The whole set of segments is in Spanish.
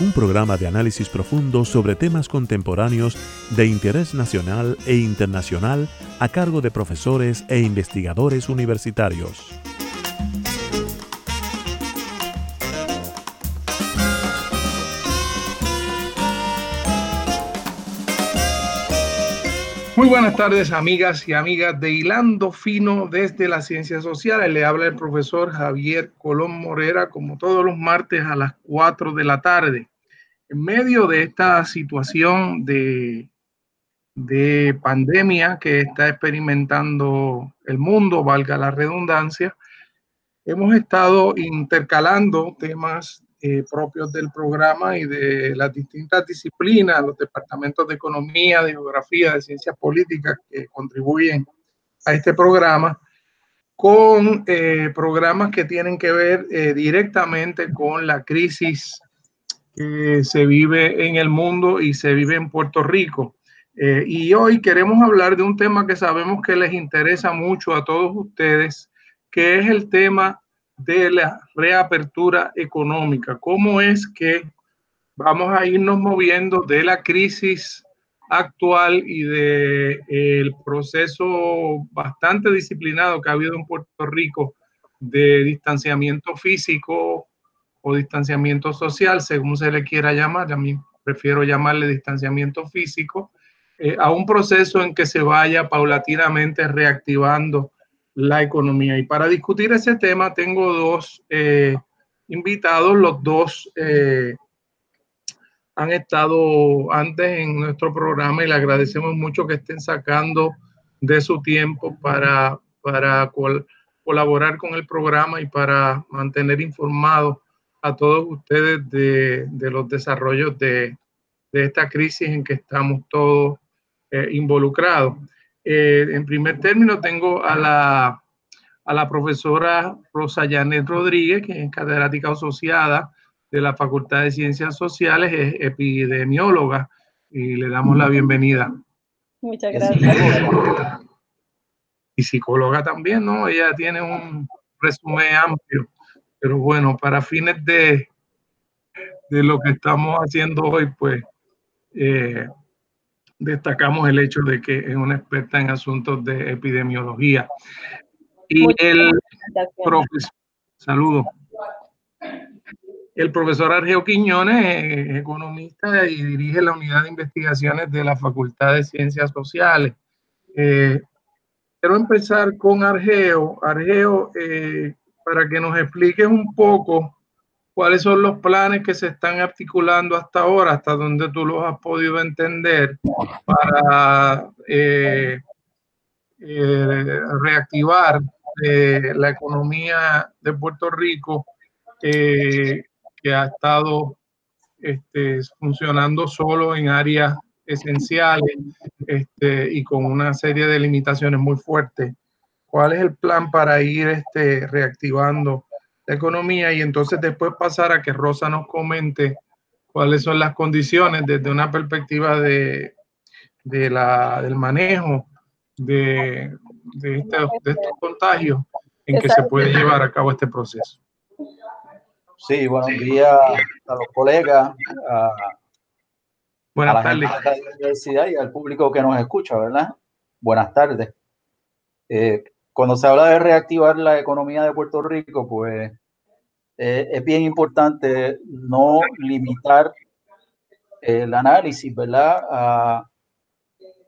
un programa de análisis profundo sobre temas contemporáneos de interés nacional e internacional a cargo de profesores e investigadores universitarios. Muy buenas tardes, amigas y amigas de Hilando Fino desde las Ciencias Sociales. Le habla el profesor Javier Colón Morera, como todos los martes a las 4 de la tarde. En medio de esta situación de, de pandemia que está experimentando el mundo, valga la redundancia, hemos estado intercalando temas eh, propios del programa y de las distintas disciplinas, los departamentos de economía, de geografía, de ciencias políticas que contribuyen a este programa, con eh, programas que tienen que ver eh, directamente con la crisis que se vive en el mundo y se vive en Puerto Rico. y hoy queremos hablar de un tema que sabemos que les interesa mucho a todos ustedes, que es el tema de la reapertura económica. ¿Cómo es que vamos a irnos moviendo de la crisis actual y del el proceso bastante disciplinado que ha habido en Puerto Rico de distanciamiento físico o distanciamiento social, según se le quiera llamar, a mí prefiero llamarle distanciamiento físico, eh, a un proceso en que se vaya paulatinamente reactivando la economía. Y para discutir ese tema tengo dos eh, invitados, los dos eh, han estado antes en nuestro programa y le agradecemos mucho que estén sacando de su tiempo para, para colaborar con el programa y para mantener informados a todos ustedes de, los desarrollos de, esta crisis en que estamos todos eh, involucrados. Eh, en primer término, tengo a la, a la profesora Rosa Janet Rodríguez, que es catedrática asociada de la Facultad de Ciencias Sociales, es epidemióloga, y le damos la bienvenida. Muchas gracias. Y psicóloga también, ¿no? Ella tiene un resumen amplio, pero bueno, para fines de, de lo que estamos haciendo hoy, pues eh, destacamos el hecho de que es una experta en asuntos de epidemiología. Y el profesor, saludo. El profesor Argeo Quiñones es economista y dirige la unidad de investigaciones de la Facultad de Ciencias Sociales. Eh, quiero empezar con Argeo. Argeo, eh, para que nos expliques un poco cuáles son los planes que se están articulando hasta ahora, hasta donde tú los has podido entender, para eh, eh, reactivar eh, la economía de Puerto Rico, que ha estado este, funcionando solo en áreas esenciales este, y con una serie de limitaciones muy fuertes. ¿Cuál es el plan para ir este, reactivando economía y entonces después pasar a que Rosa nos comente cuáles son las condiciones desde una perspectiva de, de la, del manejo de, de, este, de estos contagios en que se puede llevar a cabo este proceso. Sí, buenos días a los colegas, a, Buenas la tardes. de la universidad y al público que nos escucha, ¿verdad? Buenas tardes. Eh, cuando se habla de reactivar la economía de Puerto Rico, pues eh, es bien importante no limitar el análisis, ¿verdad? A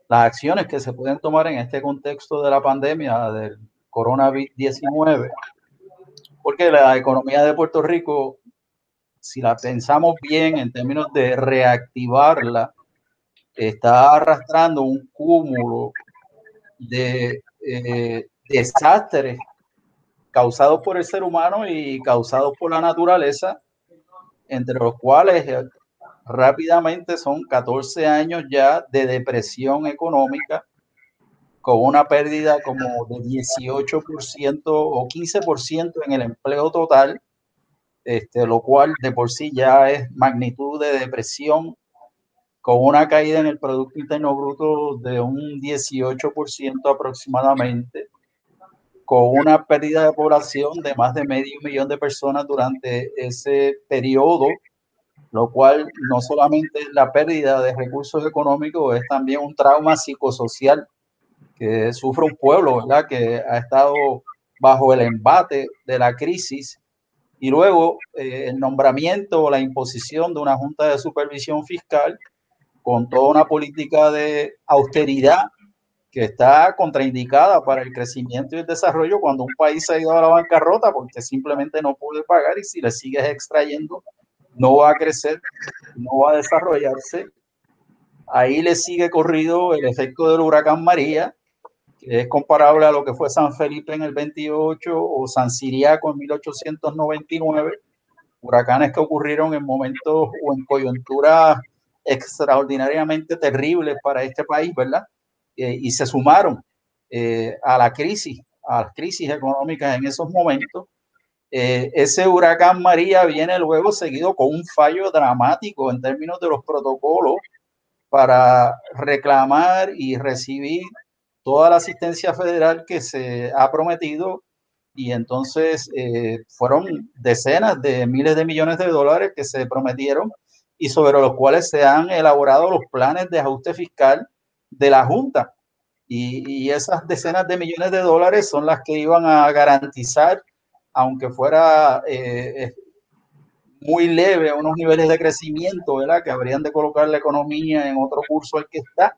las acciones que se pueden tomar en este contexto de la pandemia del coronavirus-19, porque la economía de Puerto Rico, si la pensamos bien en términos de reactivarla, está arrastrando un cúmulo de eh, desastres causados por el ser humano y causados por la naturaleza, entre los cuales rápidamente son 14 años ya de depresión económica con una pérdida como de 18% o 15% en el empleo total, este, lo cual de por sí ya es magnitud de depresión, con una caída en el Producto Interno Bruto de un 18% aproximadamente, con una pérdida de población de más de medio millón de personas durante ese periodo, lo cual no solamente es la pérdida de recursos económicos, es también un trauma psicosocial que sufre un pueblo, ¿verdad? Que ha estado bajo el embate de la crisis y luego eh, el nombramiento o la imposición de una junta de supervisión fiscal con toda una política de austeridad que está contraindicada para el crecimiento y el desarrollo cuando un país se ha ido a la bancarrota porque simplemente no puede pagar y si le sigues extrayendo no va a crecer, no va a desarrollarse. Ahí le sigue corrido el efecto del huracán María, es comparable a lo que fue San Felipe en el 28 o San Siriaco en 1899, huracanes que ocurrieron en momentos o en coyunturas extraordinariamente terribles para este país, ¿verdad? Eh, y se sumaron eh, a la crisis, a las crisis económicas en esos momentos. Eh, ese huracán María viene luego seguido con un fallo dramático en términos de los protocolos para reclamar y recibir toda la asistencia federal que se ha prometido y entonces fueron decenas de miles de millones de dólares que se prometieron y sobre los cuales se han elaborado los planes de ajuste fiscal de la Junta. Y, esas decenas de millones de dólares son las que iban a garantizar, aunque fuera eh, muy leve, unos niveles de crecimiento, ¿verdad? Que habrían de colocar la economía en otro curso al que está.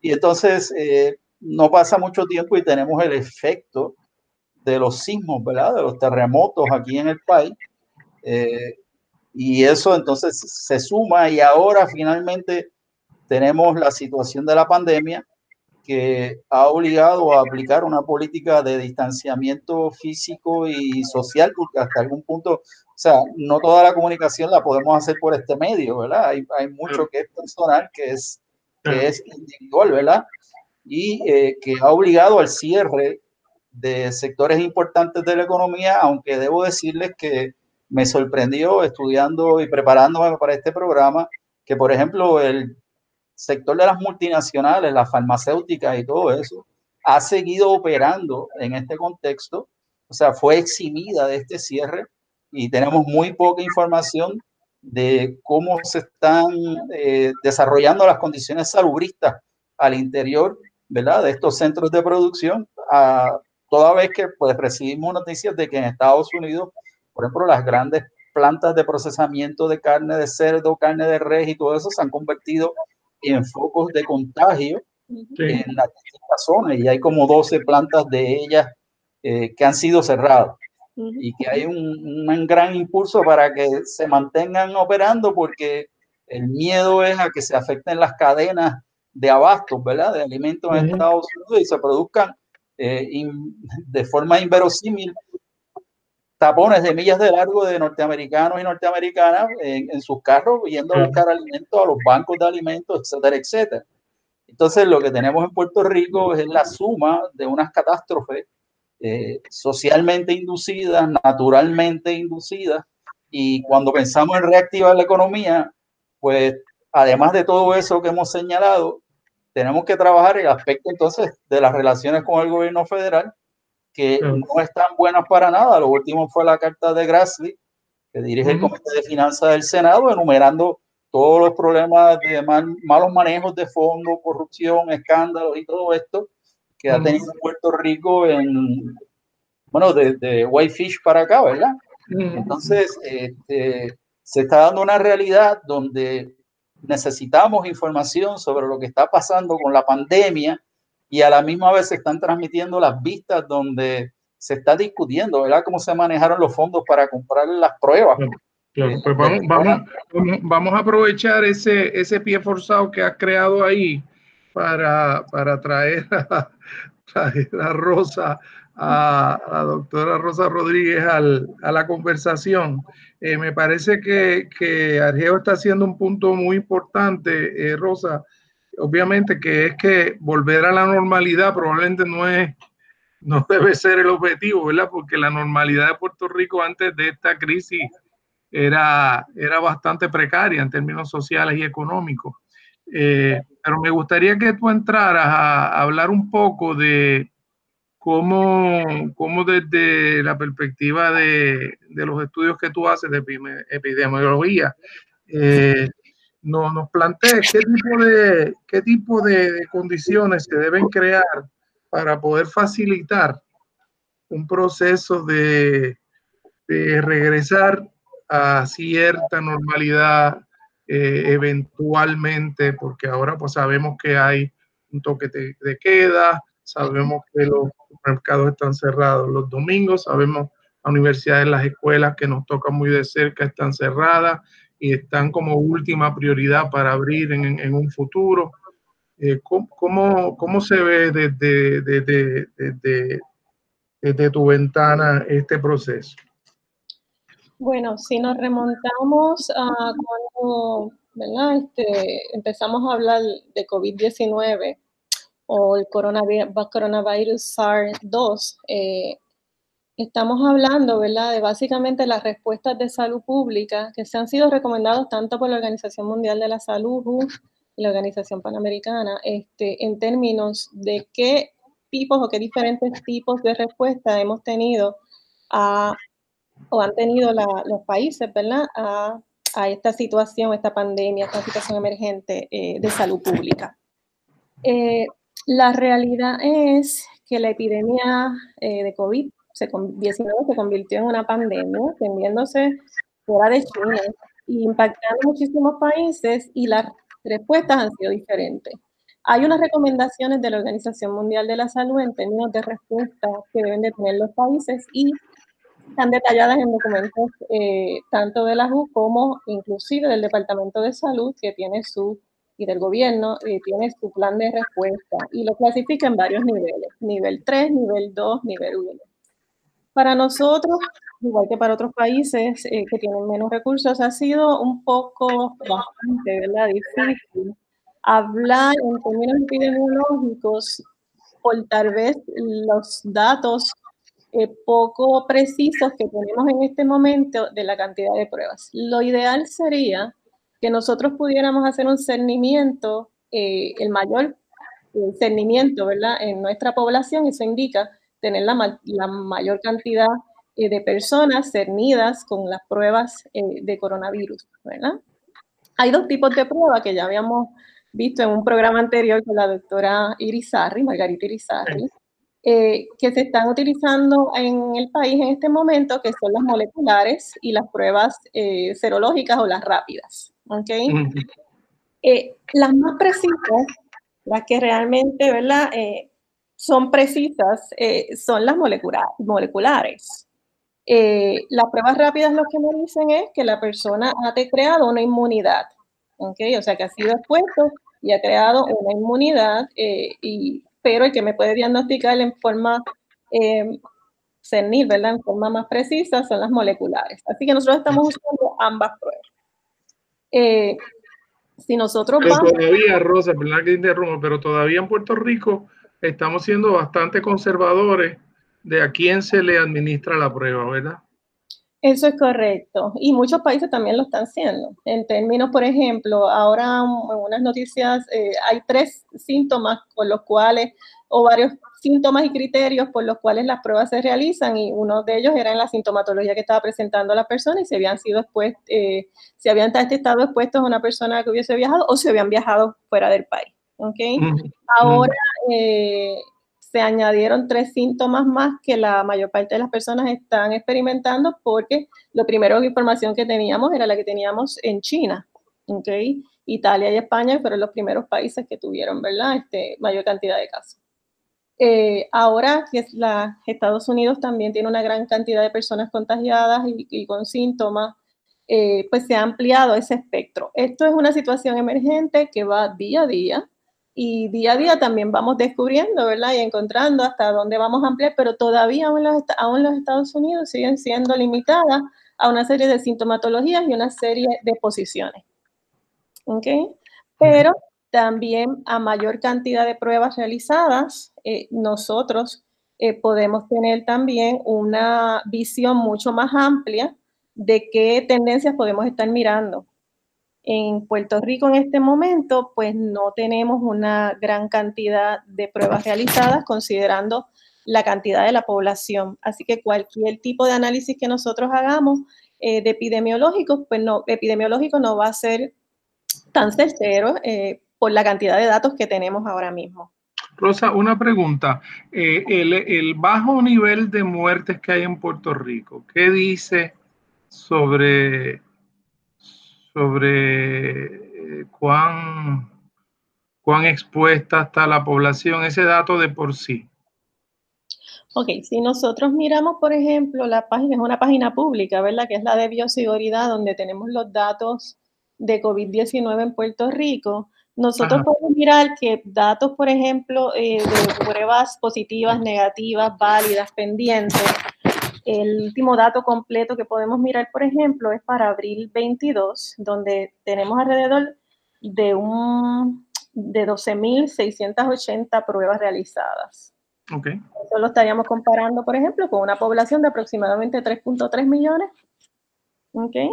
Y entonces, eh, no pasa mucho tiempo y tenemos el efecto de los sismos, ¿verdad? De los terremotos aquí en el país. Eh, y eso entonces se suma y ahora finalmente tenemos la situación de la pandemia que ha obligado a aplicar una política de distanciamiento físico y social, porque hasta algún punto, o sea, no toda la comunicación la podemos hacer por este medio, ¿verdad? Hay, hay mucho que es personal, que es, que es individual, ¿verdad? y eh, que ha obligado al cierre de sectores importantes de la economía, aunque debo decirles que me sorprendió estudiando y preparándome para este programa que, por ejemplo, el sector de las multinacionales, las farmacéuticas y todo eso, ha seguido operando en este contexto, o sea, fue eximida de este cierre y tenemos muy poca información de cómo se están eh, desarrollando las condiciones salubristas al interior ¿verdad? de estos centros de producción, a, toda vez que pues, recibimos noticias de que en Estados Unidos, por ejemplo, las grandes plantas de procesamiento de carne de cerdo, carne de res y todo eso se han convertido en focos de contagio en las distintas zonas y hay como 12 plantas de ellas eh, que han sido cerradas. Y que hay un, un, gran impulso para que se mantengan operando porque el miedo es a que se afecten las cadenas de abastos, ¿verdad? De alimentos en Estados Unidos y se produzcan eh, de forma inverosímil tapones de millas de largo de norteamericanos y norteamericanas en, sus carros yendo a buscar alimentos a los bancos de alimentos, etcétera, etcétera. Entonces, lo que tenemos en Puerto Rico es la suma de unas catástrofes eh, socialmente inducidas, naturalmente inducidas, y cuando pensamos en reactivar la economía, pues además de todo eso que hemos señalado, tenemos que trabajar el aspecto entonces de las relaciones con el gobierno federal, que no están buenas para nada. Lo último fue la carta de Grassley, que dirige el Comité de Finanzas del Senado, enumerando todos los problemas de malos manejos de fondos, corrupción, escándalos y todo esto que ha tenido Puerto Rico en, bueno, de, de Whitefish para acá, ¿verdad? Entonces, este, se está dando una realidad donde necesitamos información sobre lo que está pasando con la pandemia y a la misma vez se están transmitiendo las vistas donde se está discutiendo, ¿verdad? Cómo se manejaron los fondos para comprar las pruebas. Eh, pues vamos, vamos, vamos, a aprovechar ese, ese pie forzado que has creado ahí para, para traer, a, traer a Rosa a, la doctora Rosa Rodríguez a la conversación. Eh, me parece que, que Argeo está haciendo un punto muy importante, eh, Rosa, obviamente que es que volver a la normalidad probablemente no es, no debe ser el objetivo, ¿verdad? Porque la normalidad de Puerto Rico antes de esta crisis era, era bastante precaria en términos sociales y económicos. Eh, pero me gustaría que tú entraras a, hablar un poco de cómo, cómo desde la perspectiva de, de, los estudios que tú haces de epidemiología, eh, nos, nos plantees qué tipo, de, qué tipo de condiciones se deben crear para poder facilitar un proceso de, de regresar a cierta normalidad eh, eventualmente, porque ahora pues sabemos que hay un toque de, queda, sabemos que los mercados están cerrados los domingos, sabemos las universidades, las escuelas que nos tocan muy de cerca están cerradas y están como última prioridad para abrir en, un futuro. Eh, ¿cómo, ¿cómo, se ve desde, desde, desde, desde tu ventana este proceso? Bueno, si nos remontamos a cuando ¿verdad? Este, empezamos a hablar de COVID-19 o el coronavirus, coronavirus SARS-2, eh, estamos hablando ¿verdad? de básicamente las respuestas de salud pública que se han sido recomendados tanto por la Organización Mundial de la Salud y la Organización Panamericana, este, en términos de qué tipos o qué diferentes tipos de respuesta hemos tenido a o han tenido los países, ¿verdad? A, esta situación, esta pandemia, esta situación emergente eh, de salud pública. Eh, la realidad es que la epidemia eh, de COVID-19 se convirtió en una pandemia, tendiéndose fuera de China, impactando muchísimos países y las respuestas han sido diferentes. Hay unas recomendaciones de la Organización Mundial de la Salud en términos de respuesta que deben de tener los países y están detalladas en documentos eh, tanto de la JU como inclusive del Departamento de Salud que tiene su y del gobierno eh, tiene su plan de respuesta y lo clasifica en varios niveles, nivel 3, nivel 2, nivel 1. Para nosotros, igual que para otros países eh, que tienen menos recursos, ha sido un poco bastante ¿verdad? difícil hablar en términos epidemiológicos por tal vez los datos eh, poco precisos que tenemos en este momento de la cantidad de pruebas. Lo ideal sería que nosotros pudiéramos hacer un cernimiento, eh, el mayor cernimiento, ¿verdad? En nuestra población, eso indica tener la, la mayor cantidad eh, de personas cernidas con las pruebas de coronavirus, ¿verdad? Hay dos tipos de pruebas que ya habíamos visto en un programa anterior con la doctora Irizarri, Margarita Irizarri, eh, que se están utilizando en el país en este momento, que son las moleculares y las pruebas eh, serológicas o las rápidas. ¿okay? Eh, las más precisas, las que realmente ¿verdad? Son precisas, son las moleculares. las pruebas rápidas lo que me dicen es que la persona ha creado una inmunidad, ¿okay? o sea que ha sido expuesto y ha creado una inmunidad y pero el que me puede diagnosticar en forma eh, ¿verdad? En forma más precisa son las moleculares. Así que nosotros estamos usando ambas pruebas. Eh, si nosotros vamos... Todavía, Rosa, perdón que interrumpa, pero todavía en Puerto Rico estamos siendo bastante conservadores de a quién se le administra la prueba, ¿verdad? Eso es correcto. Y muchos países también lo están haciendo. En términos, por ejemplo, ahora en unas noticias eh, hay tres síntomas con los cuales, o varios síntomas y criterios por los cuales las pruebas se realizan y uno de ellos era en la sintomatología que estaba presentando la persona y si habían sido expuestos, eh, si habían estado expuestos a una persona que hubiese viajado o si habían viajado fuera del país. ¿Okay? Ahora, eh, se añadieron tres síntomas más que la mayor parte de las personas están experimentando porque lo primero que información que teníamos era la que teníamos en China, ¿okay? Italia y España fueron los primeros países que tuvieron, ¿verdad? Este, mayor cantidad de casos. Eh, ahora que la, Estados Unidos también tiene una gran cantidad de personas contagiadas y, con síntomas, eh, pues se ha ampliado ese espectro. Esto es una situación emergente que va día a día y día a día también vamos descubriendo, ¿verdad? Y encontrando hasta dónde vamos a ampliar, pero todavía aún los, los Estados Unidos siguen siendo limitadas a una serie de sintomatologías y una serie de posiciones. ¿Ok? Pero también a mayor cantidad de pruebas realizadas, eh, nosotros eh, podemos tener también una visión mucho más amplia de qué tendencias podemos estar mirando. En Puerto Rico en este momento, pues no tenemos una gran cantidad de pruebas realizadas considerando la cantidad de la población. Así que cualquier tipo de análisis que nosotros hagamos eh, de epidemiológicos, pues no, epidemiológico no va a ser tan certero eh, por la cantidad de datos que tenemos ahora mismo. Rosa, una pregunta. Eh, el, el, bajo nivel de muertes que hay en Puerto Rico, ¿qué dice sobre sobre eh, cuán, cuán expuesta está la población, ese dato de por sí. Ok, si nosotros miramos, por ejemplo, la página, es una página pública, ¿verdad? Que es la de bioseguridad, donde tenemos los datos de COVID-19 en Puerto Rico. Nosotros podemos mirar que datos, por ejemplo, eh, de pruebas positivas, negativas, válidas, pendientes, el último dato completo que podemos mirar, por ejemplo, es para abril 22, donde tenemos alrededor de, un, de 12.680 pruebas realizadas. Okay. Eso lo estaríamos comparando, por ejemplo, con una población de aproximadamente 3.3 millones. Okay.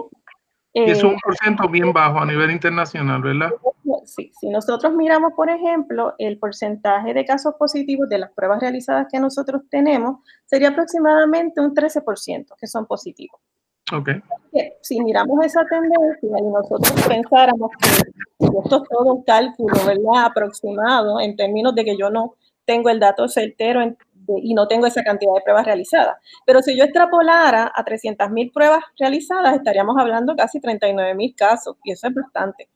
Es un eh, porcentaje bien bajo a nivel internacional, ¿verdad? Sí, si nosotros miramos, por ejemplo, el porcentaje de casos positivos de las pruebas realizadas que nosotros tenemos, sería aproximadamente un 13% que son positivos. Okay. Si miramos esa tendencia y nosotros pensáramos que esto es todo un cálculo, ¿verdad? Aproximado en términos de que yo no tengo el dato certero y no tengo esa cantidad de pruebas realizadas. Pero si yo extrapolara a 300.000 pruebas realizadas, estaríamos hablando casi 39.000 casos y eso es bastante.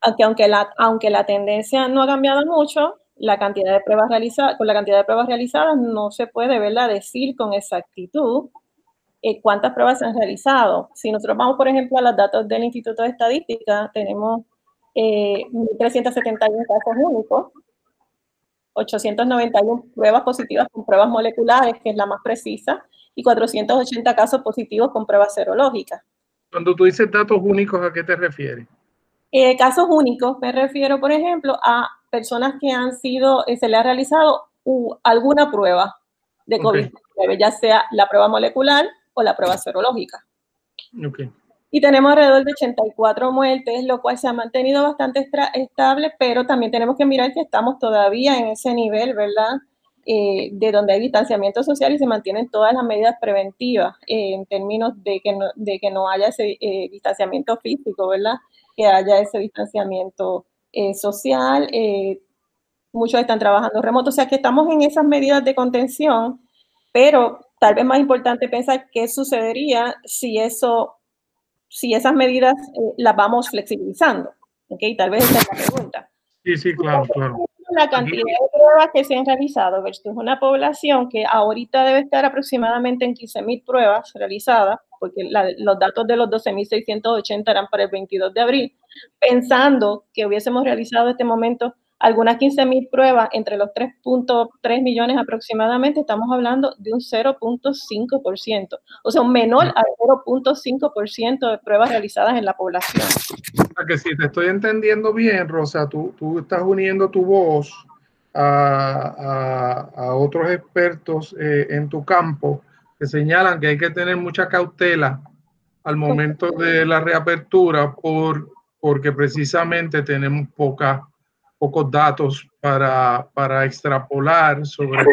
Aunque, aunque, la, aunque la tendencia no ha cambiado mucho, la cantidad de pruebas realizadas, con la cantidad de pruebas realizadas no se puede ¿verdad? decir con exactitud eh, cuántas pruebas se han realizado. Si nosotros vamos, por ejemplo, a los datos del Instituto de Estadística, tenemos eh, 1.371 casos únicos, 891 pruebas positivas con pruebas moleculares, que es la más precisa, y 480 casos positivos con pruebas serológicas. Cuando tú dices datos únicos, ¿a qué te refieres? Eh, casos únicos, me refiero, por ejemplo, a personas que han sido, eh, se le ha realizado alguna prueba de COVID-19, ya sea la prueba molecular o la prueba serológica. Okay. Y tenemos alrededor de 84 muertes, lo cual se ha mantenido bastante estable, pero también tenemos que mirar que estamos todavía en ese nivel, ¿verdad? Eh, de donde hay distanciamiento social y se mantienen todas las medidas preventivas eh, en términos de que no, de que no haya ese eh, distanciamiento físico, ¿verdad? Que haya ese distanciamiento social. muchos están trabajando remoto, o sea que estamos en esas medidas de contención, pero tal vez más importante pensar qué sucedería si eso, si esas medidas las vamos flexibilizando. ¿Ok? Tal vez esa es la pregunta. Sí, sí, claro, claro la cantidad de pruebas que se han realizado versus una población que ahorita debe estar aproximadamente en 15.000 pruebas realizadas, porque los datos de los 12.680 eran para el 22 de abril, pensando que hubiésemos realizado este momento algunas 15.000 pruebas entre los 3.3 millones aproximadamente, estamos hablando de un 0.5%, o sea, un menor al 0.5% de pruebas realizadas en la población. que si te estoy entendiendo bien, Rosa, tú, tú estás uniendo tu voz a, a, otros expertos eh, en tu campo que señalan que hay que tener mucha cautela al momento de la reapertura por, porque precisamente tenemos poca pocos datos para, para extrapolar sobre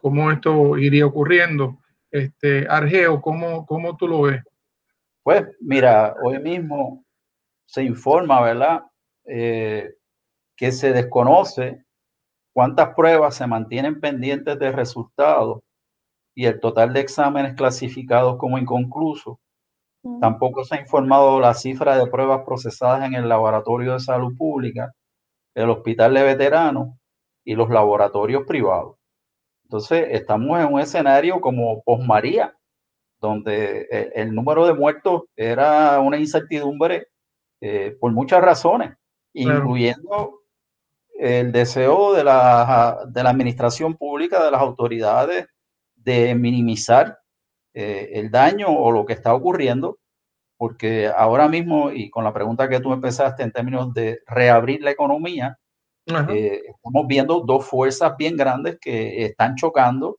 cómo, esto iría ocurriendo. Este, Argeo, ¿cómo, ¿cómo tú lo ves? Pues mira, hoy mismo se informa, ¿verdad? Eh, que se desconoce cuántas pruebas se mantienen pendientes de resultados y el total de exámenes clasificados como inconclusos. Tampoco se ha informado la cifra de pruebas procesadas en el Laboratorio de Salud Pública el hospital de veteranos y los laboratorios privados. Entonces, estamos en un escenario como posmaría, donde el, número de muertos era una incertidumbre eh, por muchas razones. incluyendo el deseo de la, de la administración pública, de las autoridades, de minimizar eh, el daño o lo que está ocurriendo, porque ahora mismo, y con la pregunta que tú empezaste en términos de reabrir la economía, eh, estamos viendo dos fuerzas bien grandes que están chocando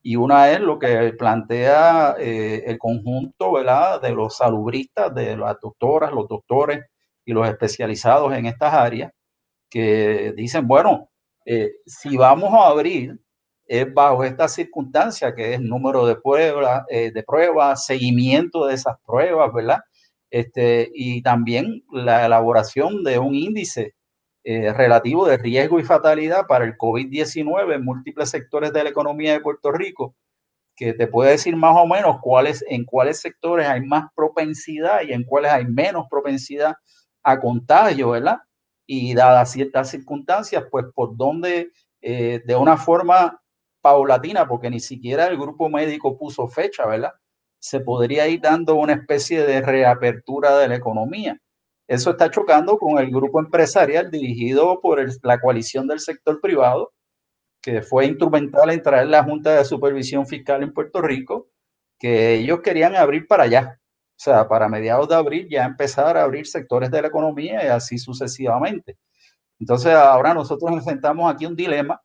y una es lo que plantea eh, el conjunto ¿verdad? de los salubristas, de las doctoras, los doctores y los especializados en estas áreas, que dicen, bueno, eh, si vamos a abrir, es bajo esta circunstancia que es número de pruebas, de pruebas, seguimiento de esas pruebas, ¿verdad? Este, y también la elaboración de un índice eh, relativo de riesgo y fatalidad para el COVID-19 en múltiples sectores de la economía de Puerto Rico, que te puede decir más o menos cuáles, en cuáles sectores hay más propensidad y en cuáles hay menos propensidad a contagio, ¿verdad? Y dadas ciertas circunstancias, pues por donde eh, de una forma paulatina, porque ni siquiera el grupo médico puso fecha, ¿verdad? Se podría ir dando una especie de reapertura de la economía. Eso está chocando con el grupo empresarial dirigido por la coalición del sector privado, que fue instrumental en traer la Junta de Supervisión Fiscal en Puerto Rico, que ellos querían abrir para allá. O sea, para mediados de abril ya empezar a abrir sectores de la economía y así sucesivamente. Entonces ahora nosotros enfrentamos aquí un dilema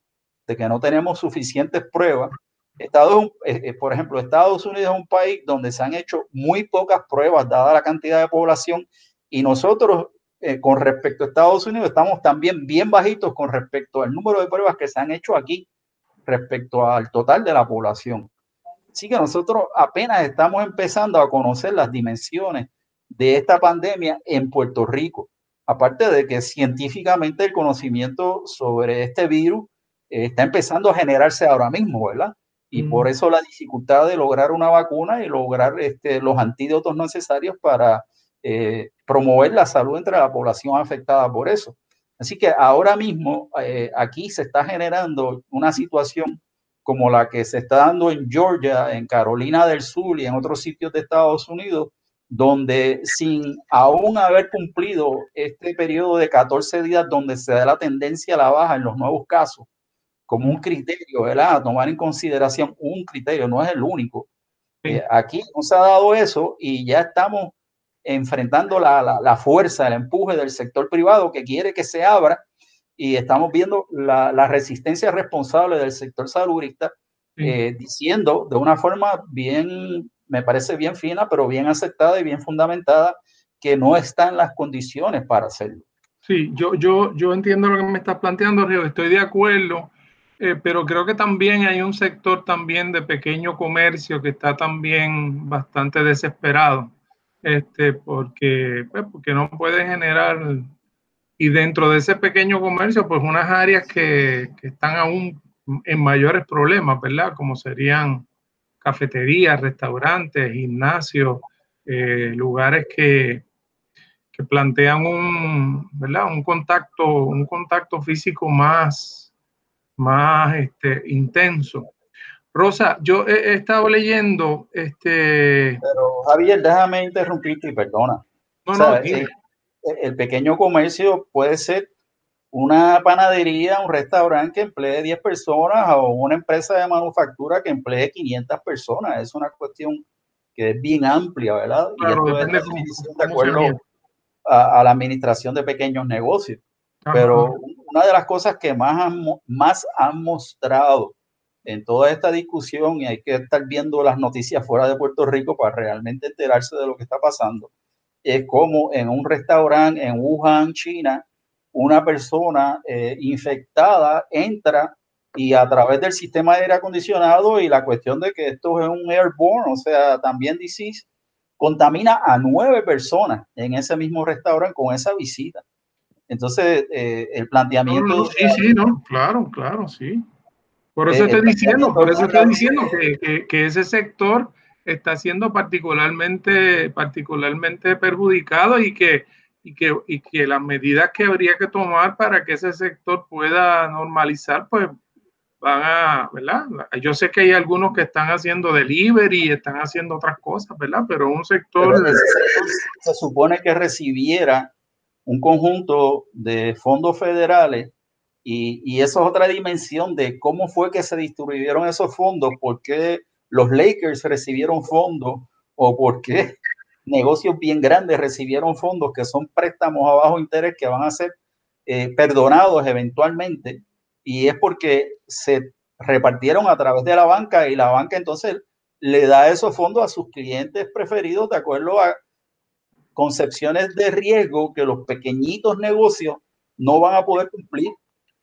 de que no tenemos suficientes pruebas. Estados, eh, eh, por ejemplo, Estados Unidos es un país donde se han hecho muy pocas pruebas dada la cantidad de población y nosotros, eh, con respecto a Estados Unidos, estamos también bien bajitos con respecto al número de pruebas que se han hecho aquí respecto al total de la población. Así que nosotros apenas estamos empezando a conocer las dimensiones de esta pandemia en Puerto Rico. Aparte de que científicamente el conocimiento sobre este virus eh, está empezando a generarse ahora mismo, ¿verdad? Y por eso la dificultad de lograr una vacuna y lograr este, los antídotos necesarios para eh, promover la salud entre la población afectada por eso. Así que ahora mismo eh, aquí se está generando una situación como la que se está dando en Georgia, en Carolina del Sur y en otros sitios de Estados Unidos, donde sin aún haber cumplido este periodo de 14 días donde se da la tendencia a la baja en los nuevos casos, como un criterio, ¿verdad? Tomar en consideración un criterio, no es el único. Eh, aquí no se ha dado eso y ya estamos enfrentando la, la, fuerza, el empuje del sector privado que quiere que se abra y estamos viendo la, la resistencia responsable del sector salubrista eh, diciendo de una forma bien, me parece bien fina, pero bien aceptada y bien fundamentada, que no está en las condiciones para hacerlo. Sí, yo, yo, yo entiendo lo que me estás planteando, Río, estoy de acuerdo, eh, pero creo que también hay un sector también de pequeño comercio que está también bastante desesperado este, porque, pues, porque no puede generar, y dentro de ese pequeño comercio, pues unas áreas que, que están aún en mayores problemas, ¿verdad? Como serían cafeterías, restaurantes, gimnasios, eh, lugares que, que, plantean un, ¿verdad? un contacto, un contacto físico más, más este, intenso. Rosa, yo he, estado leyendo este. Pero Javier, déjame interrumpirte y perdona. No, no, el, pequeño comercio puede ser una panadería, un restaurante que emplee 10 personas o una empresa de manufactura que emplee 500 personas. Es una cuestión que es bien amplia, ¿verdad? y esto es de acuerdo a, la administración de pequeños negocios. Pero una de las cosas que más han mostrado en toda esta discusión y hay que estar viendo las noticias fuera de Puerto Rico para realmente enterarse de lo que está pasando. Es como en un restaurante en Wuhan, China, una persona eh, infectada entra y a través del sistema de aire acondicionado y la cuestión de que esto es un airborne, o sea, también disease, contamina a nueve personas en ese mismo restaurante con esa visita. Entonces, eh, el planteamiento... sí, sí, no, claro, claro, sí. Por eso eh, estoy diciendo, por eso estoy diciendo que, que, ese sector está siendo particularmente, particularmente perjudicado y que, y, que, y que las medidas que habría que tomar para que ese sector pueda normalizar, pues van a, ¿verdad? Yo sé que hay algunos que están haciendo delivery, están haciendo otras cosas, ¿verdad? Pero un sector... se supone que recibiera un conjunto de fondos federales y, y, eso es otra dimensión de cómo fue que se distribuyeron esos fondos, por qué los Lakers recibieron fondos o por qué negocios bien grandes recibieron fondos que son préstamos a bajo interés que van a ser eh, perdonados eventualmente. Y es porque se repartieron a través de la banca y la banca entonces le da esos fondos a sus clientes preferidos de acuerdo a concepciones de riesgo que los pequeñitos negocios no van a poder cumplir.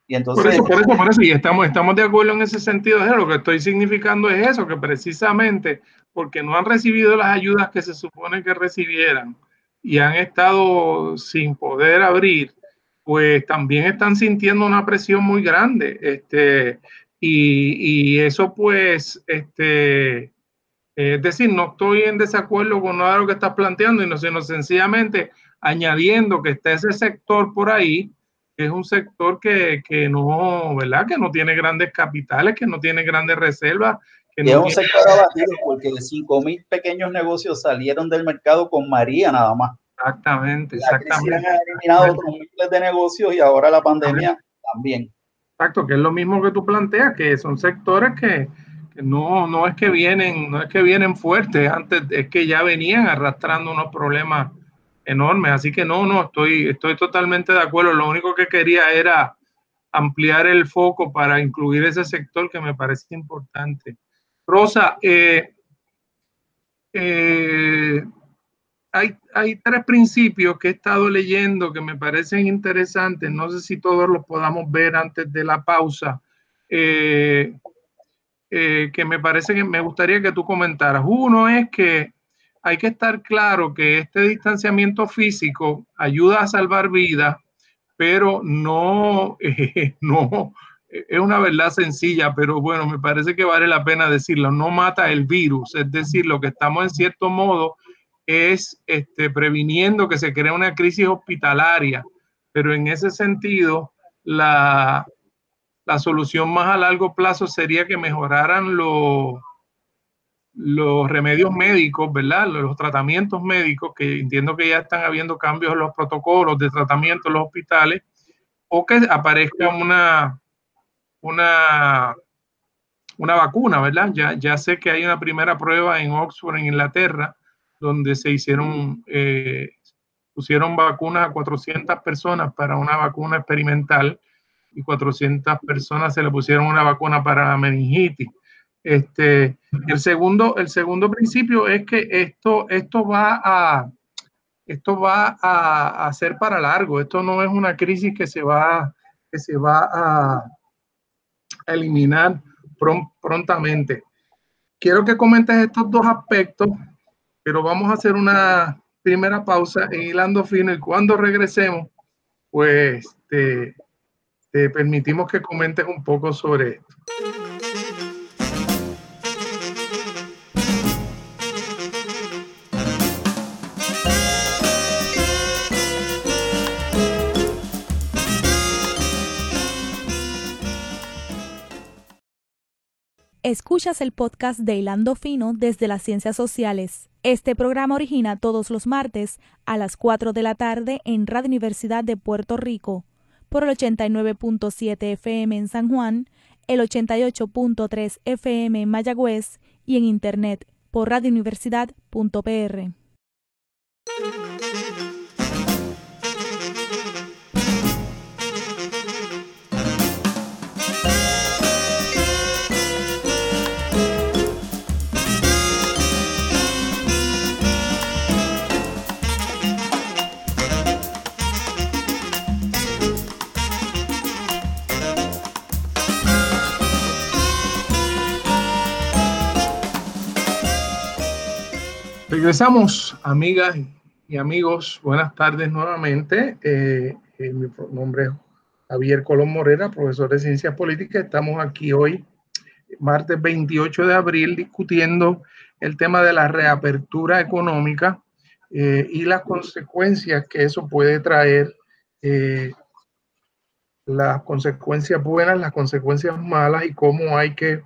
Y entonces, por eso, por eso, por eso, y estamos, estamos de acuerdo en ese sentido. Lo que estoy significando es eso, que precisamente porque no han recibido las ayudas que se supone que recibieran y han estado sin poder abrir, pues también están sintiendo una presión muy grande. Este, y, y eso pues, este, es decir, no estoy en desacuerdo con nada de lo que estás planteando, sino sencillamente añadiendo que está ese sector por ahí, que es un sector que, que, no, ¿verdad? Que no tiene grandes capitales, que no tiene grandes reservas. Que es un sector abatido porque 5 mil pequeños negocios salieron del mercado con María nada más. Exactamente, exactamente. Han eliminado otros miles de negocios y ahora la pandemia también. Exacto, que es lo mismo que tú planteas, que son sectores que, no, no es que vienen, no es que vienen fuertes, antes es que ya venían arrastrando unos problemas enormes. Así que no, no, estoy, estoy totalmente de acuerdo. Lo único que quería era ampliar el foco para incluir ese sector que me parece importante. Rosa, eh, eh, hay, hay, tres principios que he estado leyendo que me parecen interesantes. No sé si todos los podamos ver antes de la pausa. Eh, eh, que me parece que me gustaría que tú comentaras. Uno es que hay que estar claro que este distanciamiento físico ayuda a salvar vidas, pero no, no, es una verdad sencilla, pero bueno, me parece que vale la pena decirlo, no mata el virus, es decir, lo que estamos en cierto modo es este, previniendo que se crea una crisis hospitalaria, pero en ese sentido, la, la solución más a largo plazo sería que mejoraran los, los remedios médicos, ¿verdad? Los tratamientos médicos, que entiendo que ya están habiendo cambios en los protocolos de tratamiento en los hospitales, o que aparezca una, una, una vacuna, ¿verdad? Ya, ya sé que hay una primera prueba en Oxford, en Inglaterra, donde se hicieron, eh, pusieron vacunas a 400 personas para una vacuna experimental y 400 personas se le pusieron una vacuna para la meningitis. Este, el, segundo, el segundo principio es que esto, esto va a esto va a, a, ser para largo. Esto no es una crisis que se va, que se va a, eliminar prontamente. Quiero que comentes estos dos aspectos, pero vamos a hacer una primera pausa en Hilando Fino y cuando regresemos, pues te, te permitimos que comentes un poco sobre esto. Escuchas el podcast de Hilando Fino desde las Ciencias Sociales. Este programa origina todos los martes a las 4 de la tarde en Radio Universidad de Puerto Rico por el 89.7 FM en San Juan, el 88.3 FM en Mayagüez y en Internet por radiouniversidad.pr. Regresamos, amigas y amigos. Buenas tardes nuevamente. Eh, eh, mi nombre es Javier Colón Morera, profesor de Ciencias Políticas. Estamos aquí hoy, martes 28 de abril, discutiendo el tema de la reapertura económica eh, y las consecuencias que eso puede traer, las consecuencias buenas, las consecuencias malas y cómo hay que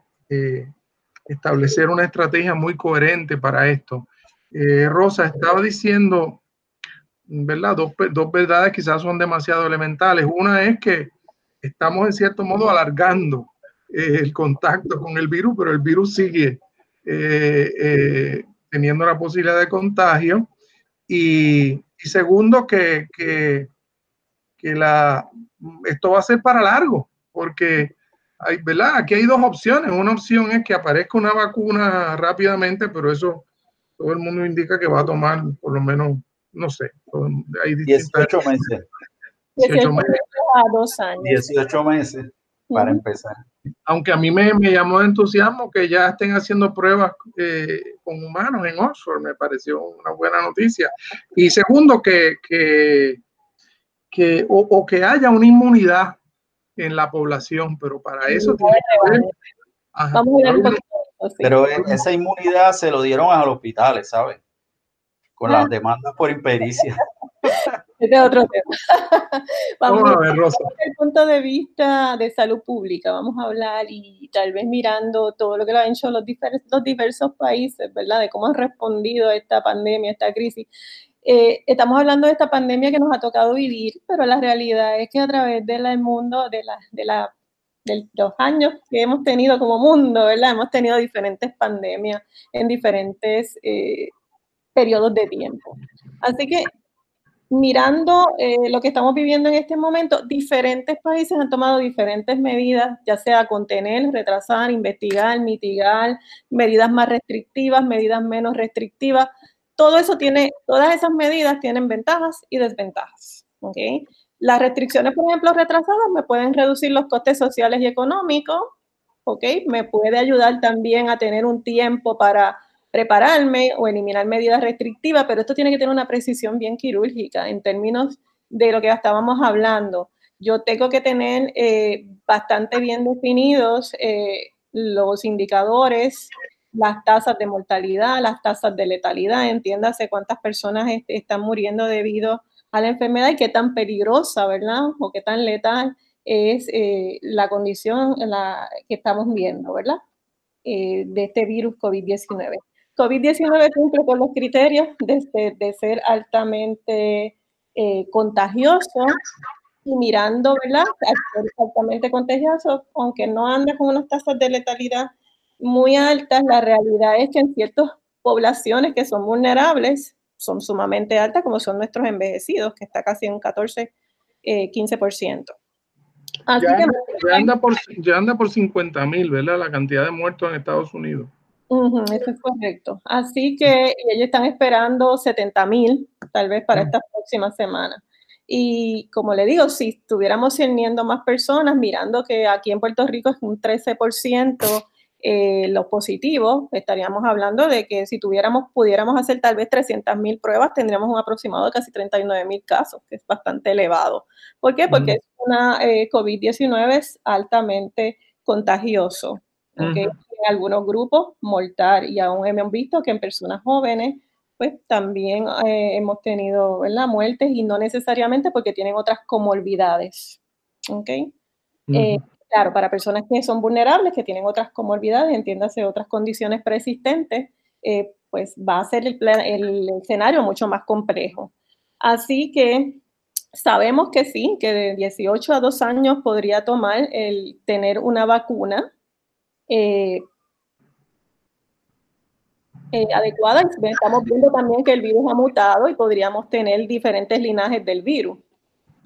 establecer una estrategia muy coherente para esto. Eh, Rosa estaba diciendo ¿verdad? Dos, dos verdades quizás son demasiado elementales. Una es que estamos en cierto modo alargando eh, el contacto con el virus, pero el virus sigue eh, teniendo la posibilidad de contagio. Y, segundo, que, que, que, la, esto va a ser para largo, porque hay, ¿verdad? aquí hay dos opciones. Una opción es que aparezca una vacuna rápidamente, pero eso todo el mundo indica que va a tomar por lo menos, no sé, hay 18 meses. 18 meses. A dos años. 18 meses para empezar. Aunque a mí me, me, llamó de entusiasmo que ya estén haciendo pruebas eh, con humanos en Oxford, me pareció una buena noticia. Y segundo, que, que, que o, que haya una inmunidad en la población, pero para eso tiene que haber... Vamos a ver pero esa inmunidad se lo dieron a los hospitales, ¿sabes? Con las demandas por impericia. Este es otro tema. Vamos a ver, Rosa. Desde el punto de vista de salud pública, vamos a hablar y tal vez mirando todo lo que lo han hecho los, los diversos países, ¿verdad? De cómo han respondido a esta pandemia, a esta crisis. Eh, estamos hablando de esta pandemia que nos ha tocado vivir, pero la realidad es que a través del mundo, de la, de la de los años que hemos tenido como mundo, ¿verdad? Hemos tenido diferentes pandemias en diferentes eh, periodos de tiempo. Así que mirando eh, lo que estamos viviendo en este momento, diferentes países han tomado diferentes medidas, ya sea contener, retrasar, investigar, mitigar, medidas más restrictivas, medidas menos restrictivas. Todo eso tiene, todas esas medidas tienen ventajas y desventajas. ¿okay? Las restricciones, por ejemplo, retrasadas me pueden reducir los costes sociales y económicos, ¿ok? Me puede ayudar también a tener un tiempo para prepararme o eliminar medidas restrictivas, pero esto tiene que tener una precisión bien quirúrgica en términos de lo que estábamos hablando. Yo tengo que tener eh, bastante bien definidos eh, los indicadores, las tasas de mortalidad, las tasas de letalidad, entiéndase cuántas personas están muriendo debido a la enfermedad y qué tan peligrosa, ¿verdad? O qué tan letal es eh, la condición la que estamos viendo, ¿verdad? Eh, de este virus COVID-19. COVID-19 cumple con los criterios de, ser altamente eh, contagioso y mirando, ¿verdad? altamente contagioso, aunque no anda con unas tasas de letalidad muy altas, la realidad es que en ciertas poblaciones que son vulnerables, son sumamente altas, como son nuestros envejecidos, que está casi en un 14, 15%. Así ya, que, anda por, ya anda por 50 mil, ¿verdad? La cantidad de muertos en Estados Unidos. eso es correcto. Así que ellos están esperando 70 mil, tal vez para esta próxima semana. Y como le digo, si estuviéramos teniendo más personas, mirando que aquí en Puerto Rico es un 13% eh, los positivos, estaríamos hablando de que si tuviéramos, pudiéramos hacer tal vez 300 mil pruebas, tendríamos un aproximado de casi 39 mil casos, que es bastante elevado. ¿Por qué? Porque es una eh, COVID-19 es altamente contagioso. En algunos grupos, mortal, y aún hemos visto que en personas jóvenes, pues también eh, hemos tenido ¿verdad? muertes y no necesariamente porque tienen otras comorbilidades. ¿ok? Claro, para personas que son vulnerables, que tienen otras comorbilidades, entiéndase otras condiciones persistentes, eh, pues va a ser el, el, escenario mucho más complejo. Así que sabemos que sí, que de 18 a 2 años podría tomar el tener una vacuna eh, eh, adecuada. Estamos viendo también que el virus ha mutado y podríamos tener diferentes linajes del virus.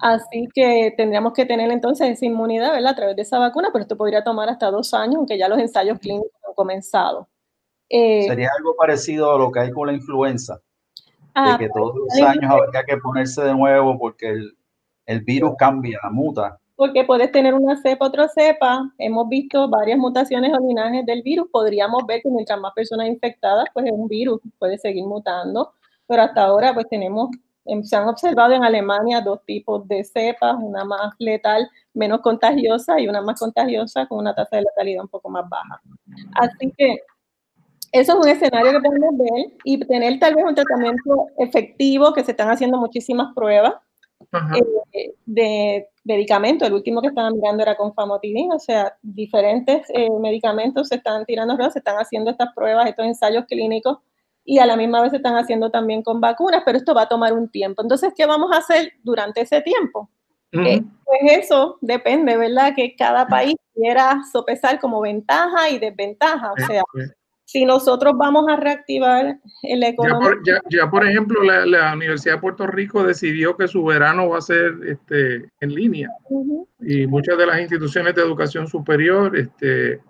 Así que tendríamos que tener entonces esa inmunidad, ¿verdad? A través de esa vacuna, pero esto podría tomar hasta dos años, aunque ya los ensayos clínicos han comenzado. Eh, Sería algo parecido a lo que hay con la influenza, ah, de que todos los años habría que ponerse de nuevo porque el, el virus cambia, muta. Porque puedes tener una cepa, otra cepa. Hemos visto varias mutaciones o linajes del virus. Podríamos ver que mientras más personas infectadas, pues un virus puede seguir mutando. Pero hasta ahora, pues tenemos Em, se han observado en Alemania dos tipos de cepas, una más letal, menos contagiosa y una más contagiosa con una tasa de letalidad un poco más baja. Así que eso es un escenario que podemos ver y tener tal vez un tratamiento efectivo, que se están haciendo muchísimas pruebas eh, de medicamentos. El último que estaban mirando era con famotidina, o sea, diferentes eh, medicamentos se están tirando, se están haciendo estas pruebas, estos ensayos clínicos y a la misma vez se están haciendo también con vacunas, pero esto va a tomar un tiempo. Entonces, ¿qué vamos a hacer durante ese tiempo? Eh, pues eso depende, ¿verdad? Que cada país quiera sopesar como ventaja y desventaja. O sea, si nosotros vamos a reactivar el economía. Ya, por, ejemplo, la, Universidad de Puerto Rico decidió que su verano va a ser este, en línea y muchas de las instituciones de educación superior, este,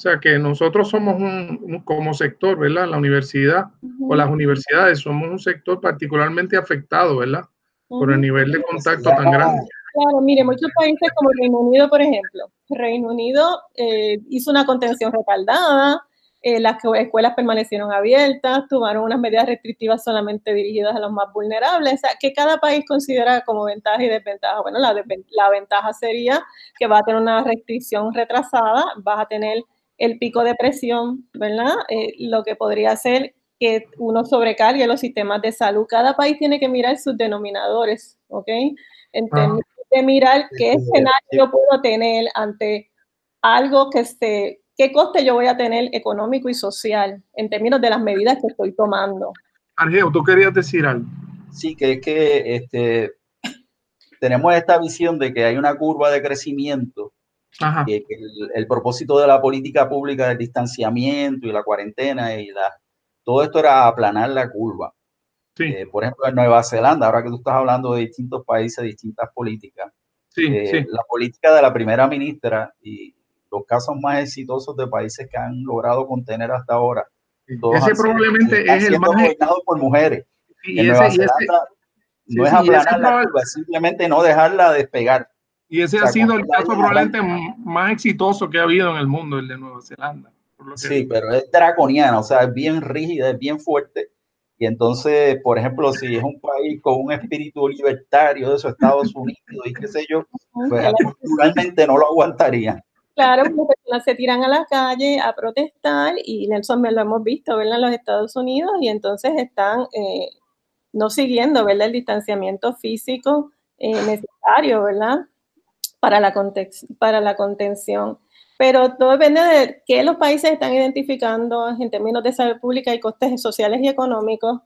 o sea que nosotros somos un, como sector, ¿verdad? La universidad o las universidades somos un sector particularmente afectado, ¿verdad? Por el nivel de contacto tan grande. Claro, mire, muchos países como Reino Unido, por ejemplo, Reino Unido eh, hizo una contención respaldada, eh, las escuelas permanecieron abiertas, tomaron unas medidas restrictivas solamente dirigidas a los más vulnerables, o sea, que cada país considera como ventaja y desventaja. Bueno, la, la ventaja sería que va a tener una restricción retrasada, vas a tener el pico de presión, ¿verdad? Eh, lo que podría ser que uno sobrecargue los sistemas de salud. Cada país tiene que mirar sus denominadores, ¿ok? En ah. términos de mirar qué escenario puedo tener ante algo que se ¿Qué coste yo voy a tener económico y social en términos de las medidas que estoy tomando? Argeo, tú querías decir algo. Sí, que es que este, tenemos esta visión de que hay una curva de crecimiento, Ajá. el, propósito de la política pública del distanciamiento y la cuarentena y la, todo esto era aplanar la curva. Sí. Eh, por ejemplo, en Nueva Zelanda, ahora que tú estás hablando de distintos países, distintas políticas, sí, eh, sí. la política de la primera ministra y, los casos más exitosos de países que han logrado contener hasta ahora. ese probablemente es el más gobernado por mujeres. Y ese, no es aplanar la curva, es simplemente no dejarla despegar. Y ese ha sido el caso probablemente más exitoso que ha habido en el mundo, el de Nueva Zelanda. sí, pero es draconiana, o sea, es bien rígida, es bien fuerte. Y entonces, por ejemplo, si es un país con un espíritu libertario de esos Estados Unidos y qué sé yo, pues naturalmente no lo aguantarían. Claro, las personas se tiran a la calle a protestar y Nelson me lo hemos visto, ¿verdad? En los Estados Unidos y entonces están eh, no siguiendo, ¿verdad? El distanciamiento físico eh, necesario, ¿verdad? Para la, para la contención. Pero todo depende de qué los países están identificando en términos de salud pública y costes sociales y económicos,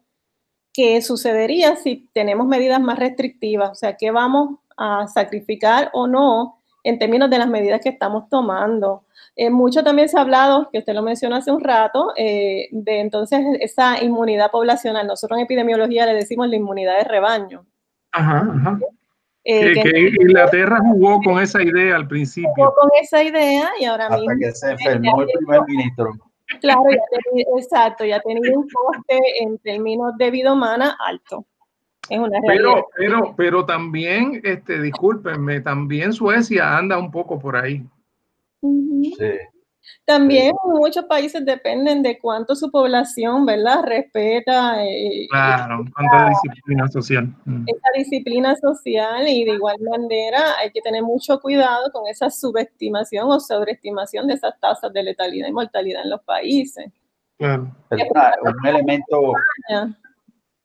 qué sucedería si tenemos medidas más restrictivas, o sea, qué vamos a sacrificar o no en términos de las medidas que estamos tomando. Eh, mucho también se ha hablado, que usted lo mencionó hace un rato, eh, de entonces esa inmunidad poblacional. Nosotros en epidemiología le decimos la inmunidad de rebaño. Ajá, ajá. Eh, que, Inglaterra jugó con esa idea al principio. Jugó con esa idea y ahora Hasta mismo. que se enfermó el primer ministro. Claro, ya exacto, ya ha tenido un coste en términos de vida humana alto. Pero, pero, pero también, este, discúlpenme, también Suecia anda un poco por ahí. También muchos países dependen de cuánto su población, ¿verdad? Respeta. Eh, claro, cuánta disciplina social. Mm. Esa disciplina social y de igual manera hay que tener mucho cuidado con esa subestimación o sobreestimación de esas tasas de letalidad y mortalidad en los países. Claro. un elemento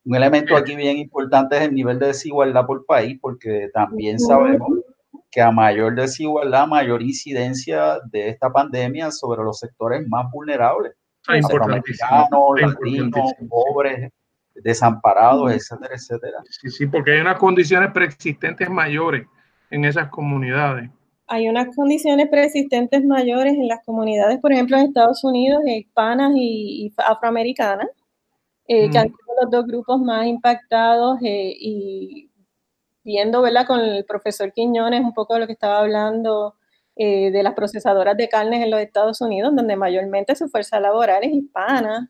un elemento aquí bien importante es el nivel de desigualdad por país, porque también sabemos que a mayor desigualdad, mayor incidencia de esta pandemia sobre los sectores más vulnerables. Ah, Centroamericanos, latinos, pobres, desamparados, etcétera, etcétera. Sí, sí, porque hay unas condiciones preexistentes mayores en esas comunidades. Hay unas condiciones preexistentes mayores en las comunidades, por ejemplo, en Estados Unidos, hispanas y afroamericanas, eh, que han sido los dos grupos más impactados eh, y viendo, ¿verdad? Con el profesor Quiñones un poco de lo que estaba hablando eh, de las procesadoras de carnes en los Estados Unidos, donde mayormente su fuerza laboral es hispana,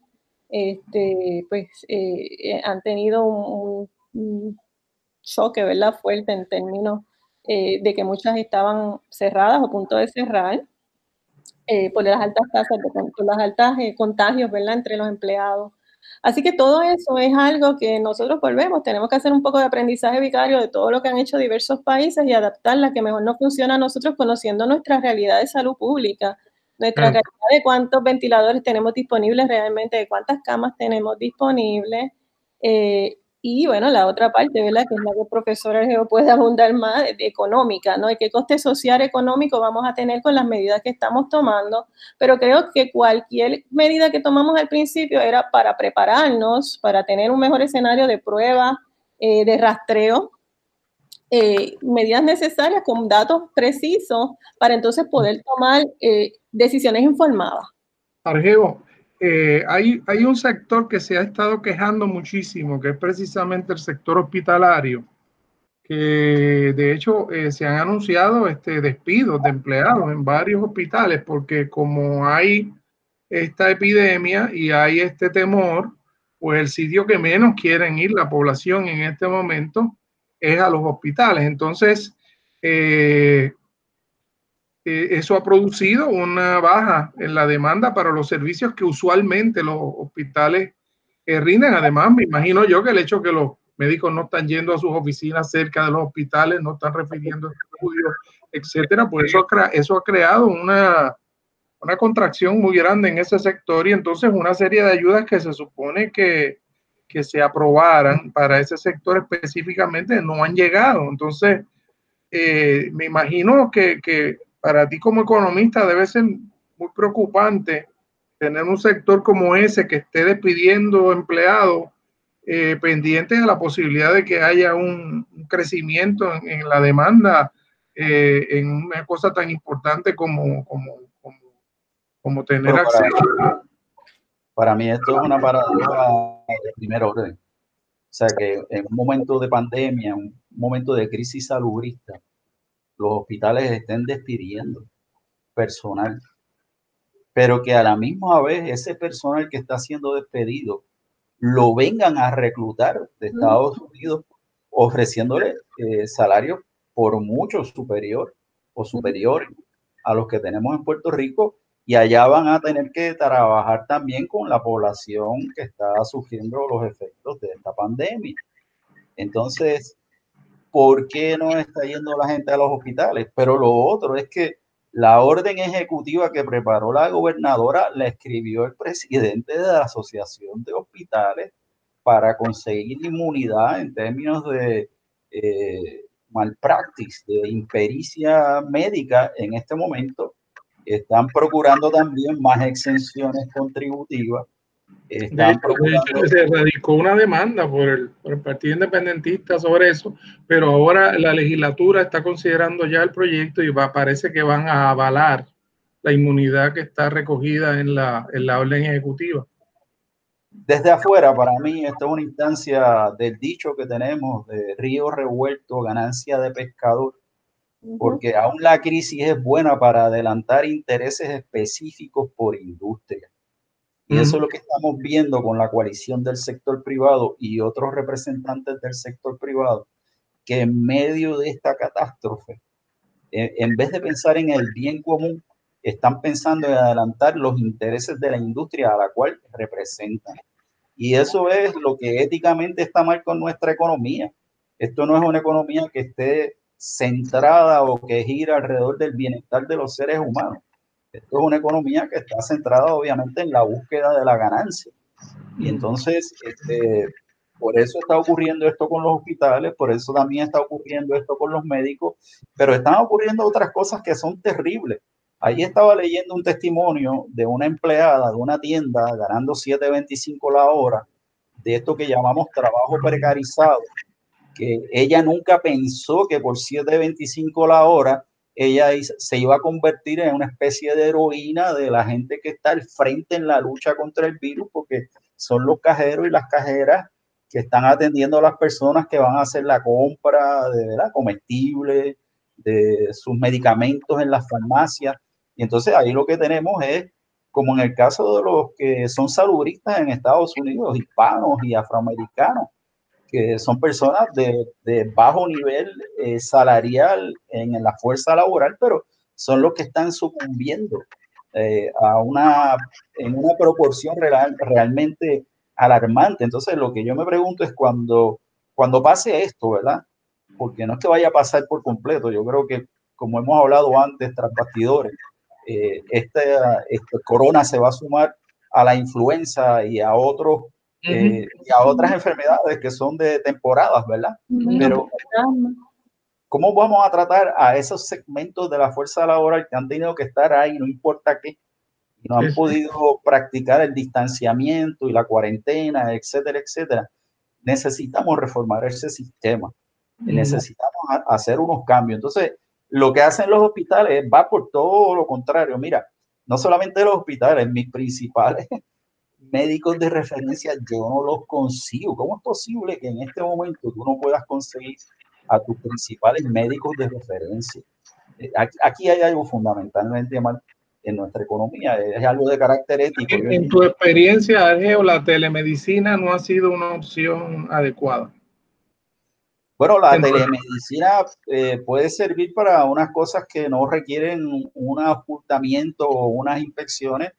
este, pues han tenido un, un, choque. Fuerte en términos de que muchas estaban cerradas o a punto de cerrar. por las altas tasas, de, por las altas contagios. Entre los empleados. Así que todo eso es algo que nosotros volvemos, tenemos que hacer un poco de aprendizaje vicario de todo lo que han hecho diversos países y adaptar la que mejor nos funciona a nosotros conociendo nuestra realidad de salud pública, nuestra realidad de cuántos ventiladores tenemos disponibles realmente, de cuántas camas tenemos disponibles, eh, Y bueno, la otra parte, ¿verdad? Que es la que el profesor Argeo puede abundar más, económica, ¿no? ¿Y qué coste social económico vamos a tener con las medidas que estamos tomando? Pero creo que cualquier medida que tomamos al principio era para prepararnos, para tener un mejor escenario de prueba, eh, de rastreo, eh, medidas necesarias con datos precisos para entonces poder tomar eh, decisiones informadas. Argeo, eh, hay, un sector que se ha estado quejando muchísimo, que es precisamente el sector hospitalario, que de hecho eh, se han anunciado este, despidos de empleados en varios hospitales, porque como hay esta epidemia y hay este temor, pues el sitio que menos quieren ir la población en este momento es a los hospitales. Entonces, eh, eso ha producido una baja en la demanda para los servicios que usualmente los hospitales eh, rinden. Además, me imagino yo que el hecho que los médicos no están yendo a sus oficinas cerca de los hospitales, no están refiriendo estudios, etcétera, pues eso ha, eso ha creado una, una contracción muy grande en ese sector y entonces una serie de ayudas que se supone que, que se aprobaran para ese sector específicamente no han llegado. Entonces, eh, me imagino que, que para ti como economista debe ser muy preocupante tener un sector como ese que esté despidiendo empleados eh, pendientes a la posibilidad de que haya un, crecimiento en, la demanda eh, en una cosa tan importante como, como, como, tener acceso. Para, mí esto es una paradoja de primer orden. O sea que en un momento de pandemia, un momento de crisis salubrista, los hospitales estén despidiendo personal, pero que a la misma vez ese personal que está siendo despedido lo vengan a reclutar de Estados Unidos ofreciéndole eh, salarios por mucho superior o superiores a los que tenemos en Puerto Rico y allá van a tener que trabajar también con la población que está sufriendo los efectos de esta pandemia. Entonces, por qué no está yendo la gente a los hospitales. Pero lo otro es que la orden ejecutiva que preparó la gobernadora la escribió el presidente de la Asociación de Hospitales para conseguir inmunidad en términos de eh, malpractice, de impericia médica en este momento. Están procurando también más exenciones contributivas se radicó una demanda por el, por el, Partido Independentista sobre eso, pero ahora la legislatura está considerando ya el proyecto y va, parece que van a avalar la inmunidad que está recogida en la, en la orden ejecutiva. Desde afuera, para mí, esto es una instancia del dicho que tenemos de río revuelto, ganancia de pescador, porque aún la crisis es buena para adelantar intereses específicos por industria y eso es lo que estamos viendo con la coalición del sector privado y otros representantes del sector privado, que en medio de esta catástrofe, eh, en vez de pensar en el bien común, están pensando en adelantar los intereses de la industria a la cual representan. Y eso es lo que éticamente está mal con nuestra economía. Esto no es una economía que esté centrada o que gira alrededor del bienestar de los seres humanos. Esto es una economía que está centrada obviamente en la búsqueda de la ganancia. Y entonces, este, por eso está ocurriendo esto con los hospitales, por eso también está ocurriendo esto con los médicos, pero están ocurriendo otras cosas que son terribles. Ahí estaba leyendo un testimonio de una empleada de una tienda ganando 7.25 la hora, de esto que llamamos trabajo precarizado, que ella nunca pensó que por 7.25 la hora ella se iba a convertir en una especie de heroína de la gente que está al frente en la lucha contra el virus, porque son los cajeros y las cajeras que están atendiendo a las personas que van a hacer la compra de comestibles, de sus medicamentos en las farmacias. Y entonces ahí lo que tenemos es, como en el caso de los que son saludistas en Estados Unidos, hispanos y afroamericanos, que son personas de, bajo nivel eh, salarial en, la fuerza laboral, pero son los que están sucumbiendo eh, a una, en una proporción real, realmente alarmante. Entonces, lo que yo me pregunto es cuando, cuando pase esto, ¿verdad? Porque no es que vaya a pasar por completo, yo creo que, como hemos hablado antes, tras bastidores, eh, este, este corona se va a sumar a la influenza y a otros eh, y a otras enfermedades que son de temporadas, ¿verdad? Pero, ¿cómo vamos a tratar a esos segmentos de la fuerza laboral que han tenido que estar ahí, no importa qué, no han podido practicar el distanciamiento y la cuarentena, etcétera, etcétera? Necesitamos reformar ese sistema, necesitamos hacer unos cambios. Entonces, lo que hacen los hospitales va por todo lo contrario. Mira, no solamente los hospitales, mis principales médicos de referencia yo no los consigo. ¿Cómo es posible que en este momento tú no puedas conseguir a tus principales médicos de referencia? Eh, aquí hay algo fundamentalmente mal en nuestra economía, es algo de carácter ético. En, tu experiencia, Argeo, la telemedicina no ha sido una opción adecuada. Bueno, la telemedicina eh, puede servir para unas cosas que no requieren un ocultamiento o unas inspecciones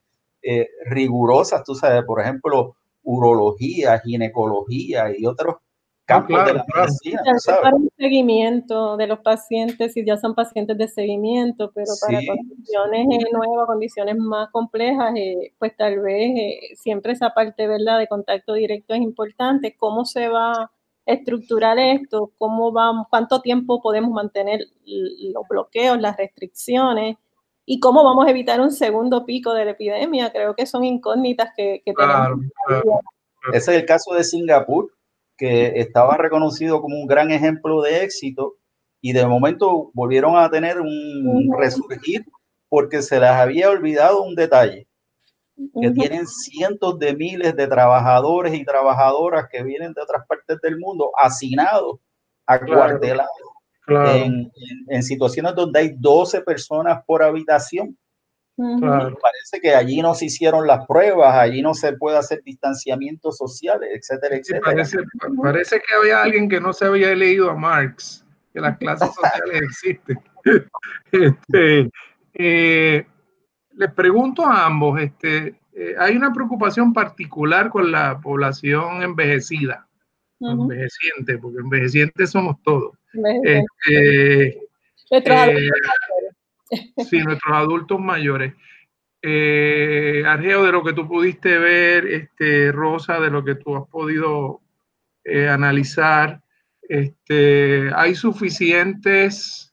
eh, rigurosas, tú sabes, por ejemplo, urología, ginecología y otros campos de la medicina. Para un seguimiento de los pacientes, si ya son pacientes de seguimiento, pero para condiciones nuevas, condiciones más complejas, eh, pues tal vez siempre esa parte, ¿verdad?, de contacto directo es importante. ¿Cómo se va estructurar esto, cómo vamos, cuánto tiempo podemos mantener los bloqueos, las restricciones y cómo vamos a evitar un segundo pico de la epidemia. Creo que son incógnitas que, tenemos. Ese es el caso de Singapur, que estaba reconocido como un gran ejemplo de éxito y de momento volvieron a tener un resurgir porque se les había olvidado un detalle que tienen cientos de miles de trabajadores y trabajadoras que vienen de otras partes del mundo asignados a cuartelados en, en, situaciones donde hay 12 personas por habitación. Parece que allí no se hicieron las pruebas, allí no se puede hacer distanciamiento social, etcétera, etcétera. parece, parece, que había alguien que no se había leído a Marx, que las clases sociales existen. Este, eh, les pregunto a ambos, este, eh, hay una preocupación particular con la población envejecida, envejeciente, porque envejecientes somos todos. Este, nuestros eh, adultos sí, nuestros adultos mayores. Eh, Argeo, de lo que tú pudiste ver, este, Rosa, de lo que tú has podido analizar, este, ¿hay suficientes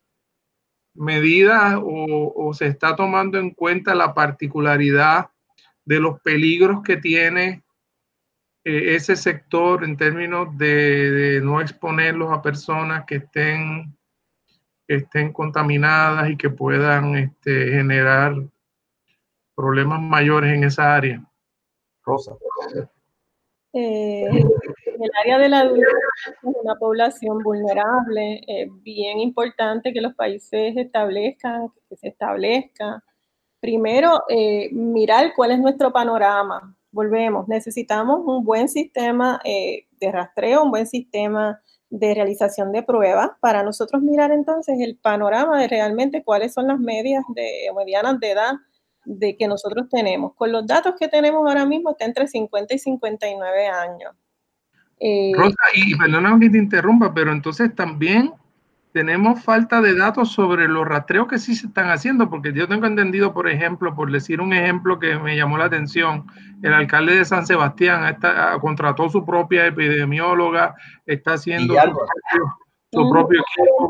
medidas o, se está tomando en cuenta la particularidad de los peligros que tiene eh, ese sector en términos de, no exponerlos a personas que estén, estén contaminadas y que puedan este, generar problemas mayores en esa área. Rosa. Eh, en el área de la adultez es una población vulnerable, es bien importante que los países establezcan, que se establezca. Primero, eh, mirar cuál es nuestro panorama. Volvemos, necesitamos un buen sistema eh, de rastreo, un buen sistema de realización de pruebas para nosotros mirar entonces el panorama de realmente cuáles son las medias de, medianas de edad de que nosotros tenemos. Con los datos que tenemos ahora mismo está entre 50 y 59 años. Eh, Rosa, y perdóname que te interrumpa, pero entonces también tenemos falta de datos sobre los rastreos que sí se están haciendo, porque yo tengo entendido, por ejemplo, por decir un ejemplo que me llamó la atención, el alcalde de San Sebastián está, contrató su propia epidemióloga, está haciendo su propio, equipo.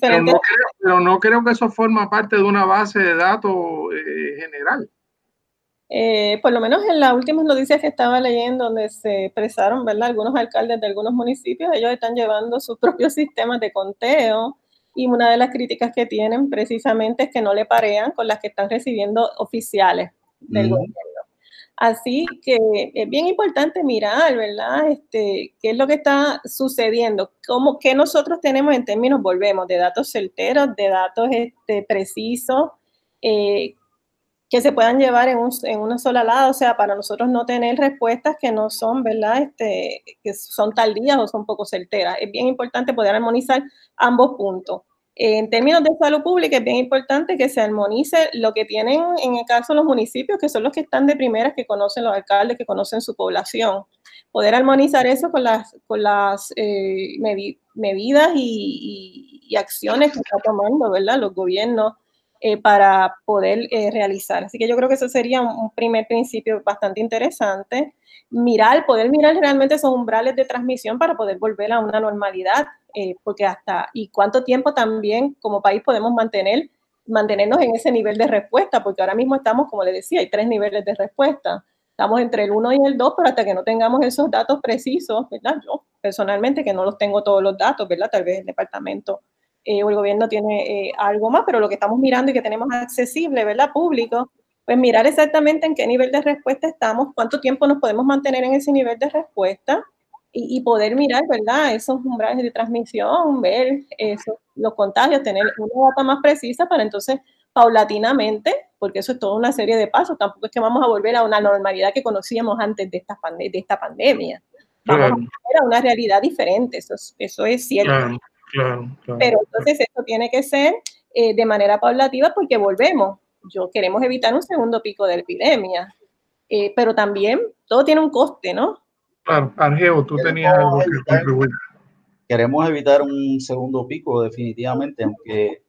Pero, no creo, que eso forma parte de una base de datos eh, general. Eh, por lo menos en las últimas noticias que estaba leyendo, donde se expresaron, ¿verdad? Algunos alcaldes de algunos municipios, ellos están llevando sus propios sistemas de conteo y una de las críticas que tienen precisamente es que no le parean con las que están recibiendo oficiales del gobierno. Así que es bien importante mirar, ¿verdad? Este, qué es lo que está sucediendo, cómo, qué nosotros tenemos en términos, volvemos, de datos certeros, de datos este, precisos, eh, que se puedan llevar en, un, en, una sola lado, o sea, para nosotros no tener respuestas que no son, ¿verdad? Este, que son tardías o son poco certeras. Es bien importante poder armonizar ambos puntos. En términos de salud pública, es bien importante que se armonice lo que tienen en el caso de los municipios, que son los que están de primeras, que conocen los alcaldes, que conocen su población. Poder armonizar eso con las, con las eh, medidas y, y acciones que está tomando, ¿verdad? Los gobiernos eh, para poder eh, realizar. Así que yo creo que eso sería un, primer principio bastante interesante. Mirar, poder mirar realmente esos umbrales de transmisión para poder volver a una normalidad, eh, porque hasta, y cuánto tiempo también como país podemos mantener, mantenernos en ese nivel de respuesta, porque ahora mismo estamos, como le decía, hay tres niveles de respuesta. Estamos entre el 1 y el 2, pero hasta que no tengamos esos datos precisos, ¿verdad? Yo personalmente que no los tengo todos los datos, ¿verdad? Tal vez el departamento eh, o el gobierno tiene eh, algo más, pero lo que estamos mirando y que tenemos accesible, ¿verdad? Público, pues mirar exactamente en qué nivel de respuesta estamos, cuánto tiempo nos podemos mantener en ese nivel de respuesta y, poder mirar, ¿verdad? Esos umbrales de transmisión, ver eso, los contagios, tener una data más precisa para entonces paulatinamente, porque eso es toda una serie de pasos, tampoco es que vamos a volver a una normalidad que conocíamos antes de esta, de esta pandemia. Vamos a volver a una realidad diferente, eso es, eso es cierto. Pero entonces esto tiene que ser eh, de manera paulativa porque volvemos. Yo queremos evitar un segundo pico de epidemia, eh, pero también todo tiene un coste, ¿no? Claro, Argeo, tú tenías algo que contribuir. Queremos evitar un segundo pico, definitivamente, aunque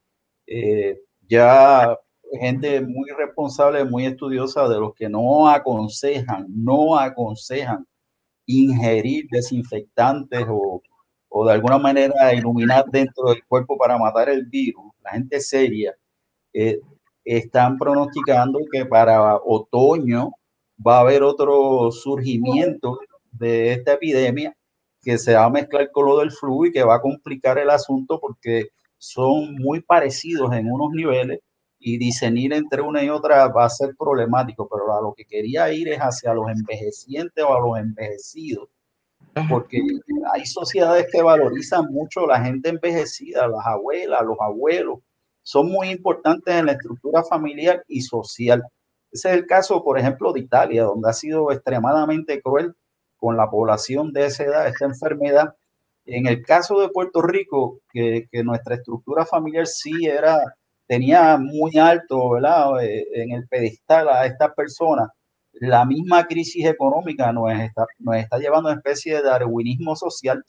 eh, ya gente muy responsable, muy estudiosa de los que no aconsejan, no aconsejan ingerir desinfectantes o o de alguna manera iluminar dentro del cuerpo para matar el virus, la gente seria, eh, están pronosticando que para otoño va a haber otro surgimiento de esta epidemia que se va a mezclar con lo del flu y que va a complicar el asunto porque son muy parecidos en unos niveles y discernir entre una y otra va a ser problemático, pero a lo que quería ir es hacia los envejecientes o a los envejecidos porque hay sociedades que valorizan mucho la gente envejecida, las abuelas, los abuelos, son muy importantes en la estructura familiar y social. Ese es el caso, por ejemplo, de Italia, donde ha sido extremadamente cruel con la población de esa edad, esta enfermedad. En el caso de Puerto Rico, que, nuestra estructura familiar sí era, tenía muy alto. Eh, en el pedestal a estas personas, la misma crisis económica nos está, nos está llevando a una especie de darwinismo social,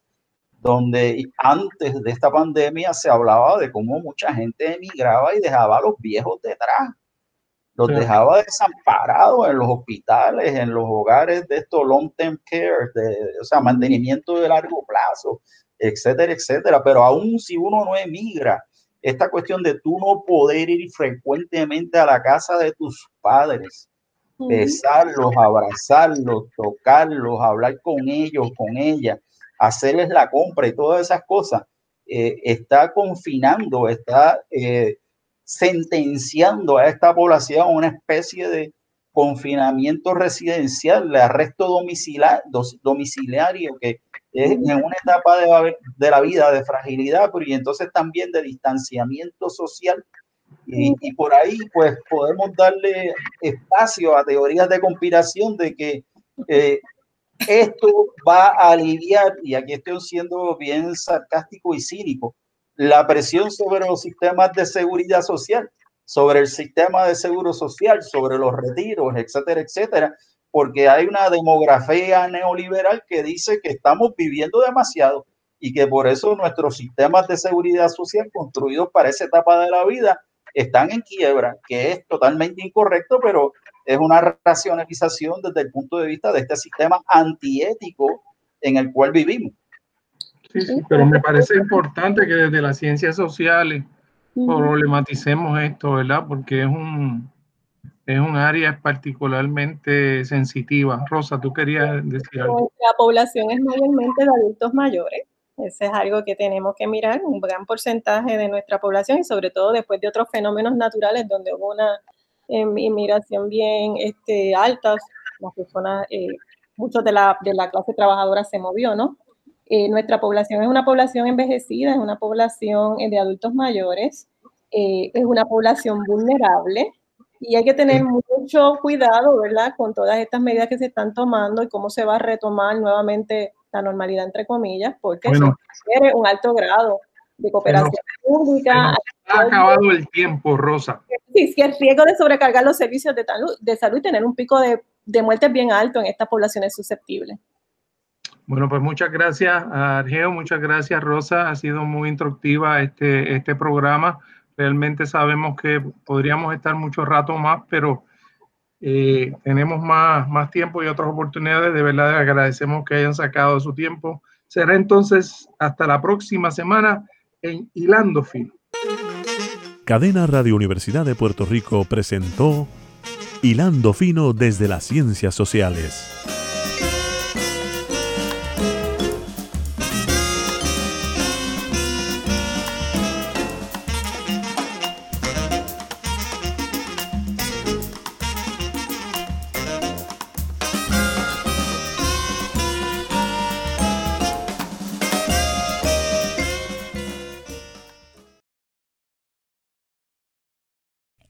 donde antes de esta pandemia se hablaba de cómo mucha gente emigraba y dejaba a los viejos detrás. Los dejaba desamparados en los hospitales, en los hogares de estos long-term care, de, o sea, mantenimiento de largo plazo, etcétera, etcétera. Pero aún si uno no emigra, esta cuestión de tú no poder ir frecuentemente a la casa de tus padres, besarlos, abrazarlos, tocarlos, hablar con ellos, con ella, hacerles la compra y todas esas cosas, eh, está confinando, está eh, sentenciando a esta población a una especie de confinamiento residencial, de arresto domiciliario, que es en una etapa de, de la vida de fragilidad, pero y entonces también de distanciamiento social y, por ahí, pues, podemos darle espacio a teorías de conspiración de que eh, esto va a aliviar, y aquí estoy siendo bien sarcástico y cínico, la presión sobre los sistemas de seguridad social, sobre el sistema de seguro social, sobre los retiros, etcétera, etcétera, porque hay una demografía neoliberal que dice que estamos viviendo demasiado y que por eso nuestros sistemas de seguridad social construidos para esa etapa de la vida están en quiebra, que es totalmente incorrecto, pero es una racionalización desde el punto de vista de este sistema antiético en el cual vivimos. Sí, sí, pero me parece importante que desde las ciencias sociales problematicemos esto, ¿verdad? Porque es un, es un área particularmente sensitiva. Rosa, tú querías decir algo. La población es mayormente de adultos mayores ese es algo que tenemos que mirar, un gran porcentaje de nuestra población y sobre todo después de otros fenómenos naturales donde hubo una em, inmigración bien este, alta, las personas, eh, muchos de la, de la clase trabajadora se movió, ¿no? Eh, nuestra población es una población envejecida, es una población eh, de adultos mayores, es una población vulnerable y hay que tener mucho cuidado, ¿verdad?, con todas estas medidas que se están tomando y cómo se va a retomar nuevamente la normalidad entre comillas, porque bueno, requiere un alto grado de cooperación pública. Ha acabado el tiempo, Rosa. Sí, sí, el riesgo de sobrecargar los servicios de, de salud y tener un pico de, de muertes bien alto en estas poblaciones susceptibles. Bueno, pues muchas gracias, Argeo, muchas gracias, Rosa. Ha sido muy instructiva este, este programa. Realmente sabemos que podríamos estar mucho rato más, pero eh, tenemos más, más tiempo y otras oportunidades. De verdad agradecemos que hayan sacado su tiempo. Será entonces hasta la próxima semana en Hilando Fino. Cadena Radio Universidad de Puerto Rico presentó Hilando Fino desde las Ciencias Sociales.